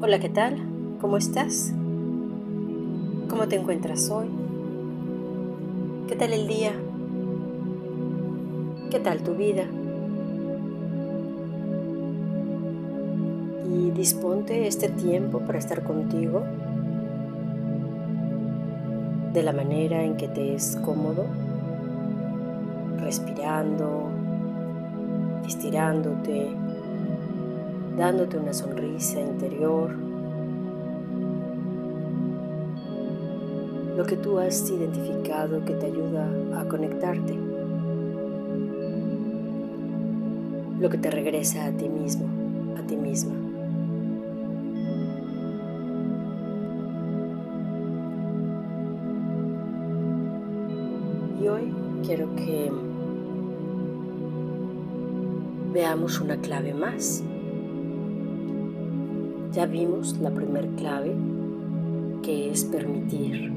Hola, ¿qué tal? ¿Cómo estás? ¿Cómo te encuentras hoy? ¿Qué tal el día? ¿Qué tal tu vida? Y disponte este tiempo para estar contigo de la manera en que te es cómodo, respirando, estirándote, dándote una sonrisa interior, lo que tú has identificado que te ayuda a conectarte, lo que te regresa a ti mismo, a ti misma. Y hoy quiero que veamos una clave más. Ya vimos la primer clave que es permitir.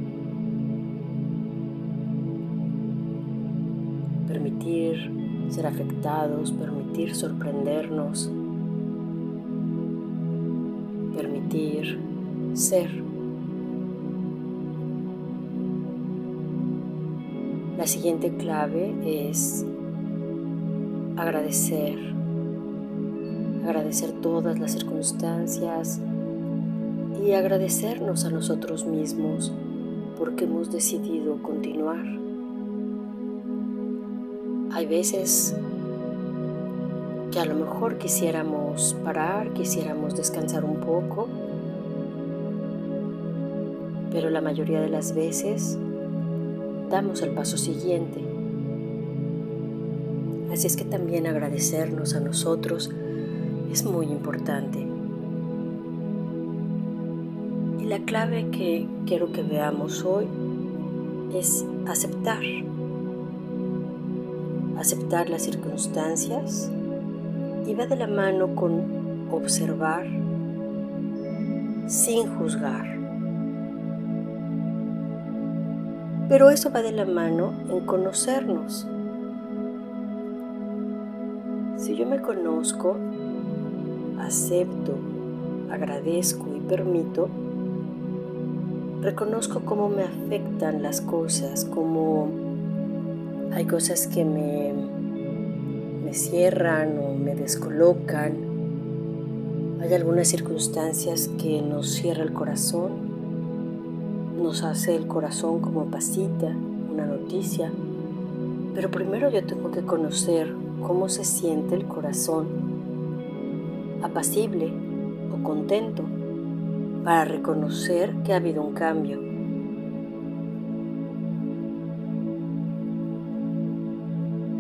Permitir ser afectados, permitir sorprendernos, permitir ser. La siguiente clave es agradecer agradecer todas las circunstancias y agradecernos a nosotros mismos porque hemos decidido continuar. Hay veces que a lo mejor quisiéramos parar, quisiéramos descansar un poco, pero la mayoría de las veces damos el paso siguiente. Así es que también agradecernos a nosotros es muy importante. Y la clave que quiero que veamos hoy es aceptar. Aceptar las circunstancias y va de la mano con observar sin juzgar. Pero eso va de la mano en conocernos. Si yo me conozco, acepto, agradezco y permito, reconozco cómo me afectan las cosas, cómo hay cosas que me, me cierran o me descolocan. Hay algunas circunstancias que nos cierra el corazón, nos hace el corazón como pasita, una noticia. Pero primero yo tengo que conocer cómo se siente el corazón apacible o contento para reconocer que ha habido un cambio.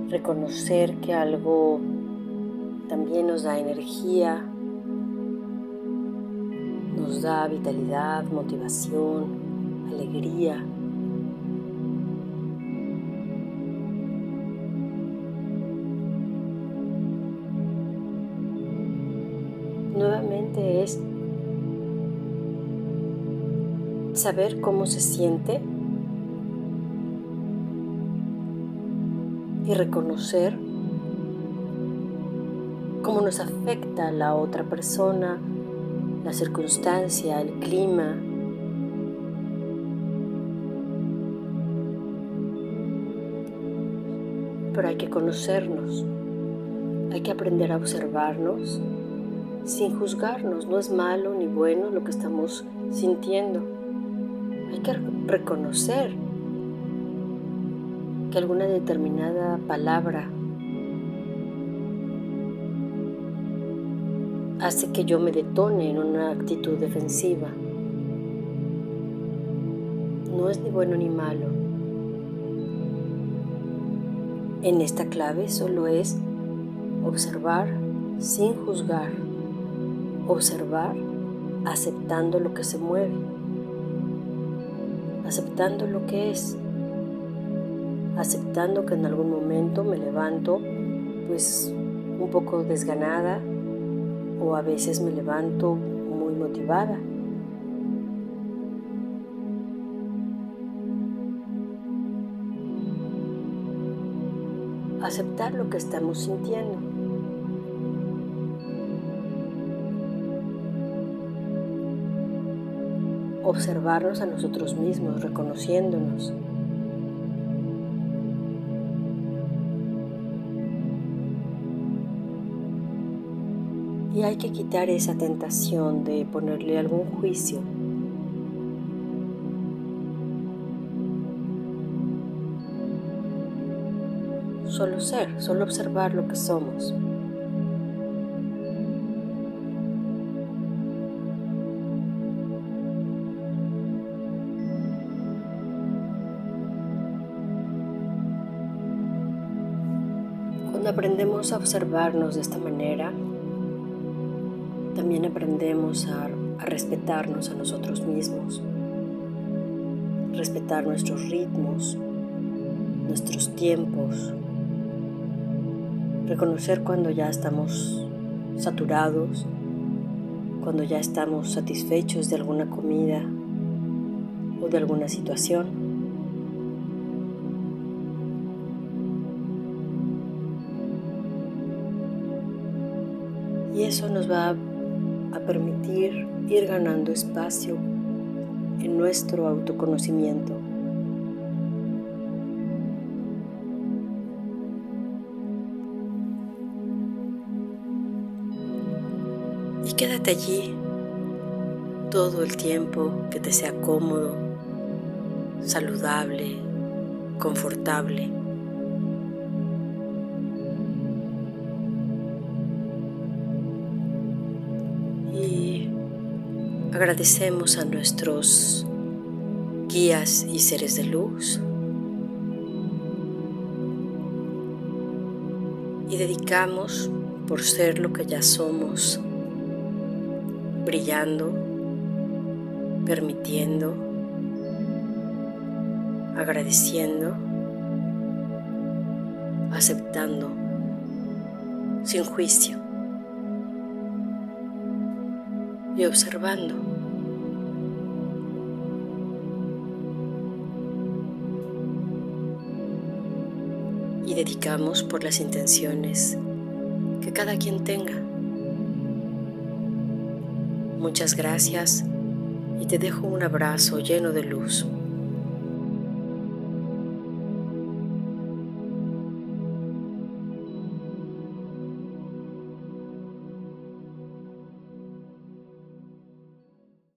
Reconocer que algo también nos da energía, nos da vitalidad, motivación, alegría. Nuevamente es saber cómo se siente y reconocer cómo nos afecta la otra persona, la circunstancia, el clima. Pero hay que conocernos, hay que aprender a observarnos sin juzgarnos. No es malo ni bueno lo que estamos sintiendo. Hay que reconocer que alguna determinada palabra hace que yo me detone en una actitud defensiva. No es ni bueno ni malo. En esta clave solo es observar sin juzgar observar aceptando lo que se mueve, aceptando lo que es, aceptando que en algún momento me levanto pues un poco desganada o a veces me levanto muy motivada. Aceptar lo que estamos sintiendo. Observarnos a nosotros mismos, reconociéndonos. Y hay que quitar esa tentación de ponerle algún juicio. Solo ser, solo observar lo que somos. Cuando aprendemos a observarnos de esta manera, también aprendemos a, respetarnos a nosotros mismos, respetar nuestros ritmos, nuestros tiempos, reconocer cuando ya estamos saturados, cuando ya estamos satisfechos de alguna comida o de alguna situación. Y eso nos va a permitir ir ganando espacio en nuestro autoconocimiento. Y quédate allí todo el tiempo que te sea cómodo, saludable, confortable. Agradecemos a nuestros guías y seres de luz y dedicamos por ser lo que ya somos, brillando, permitiendo, agradeciendo, aceptando, sin juicio y observando. y dedicamos por las intenciones que cada quien tenga. Muchas gracias y te dejo un abrazo lleno de luz.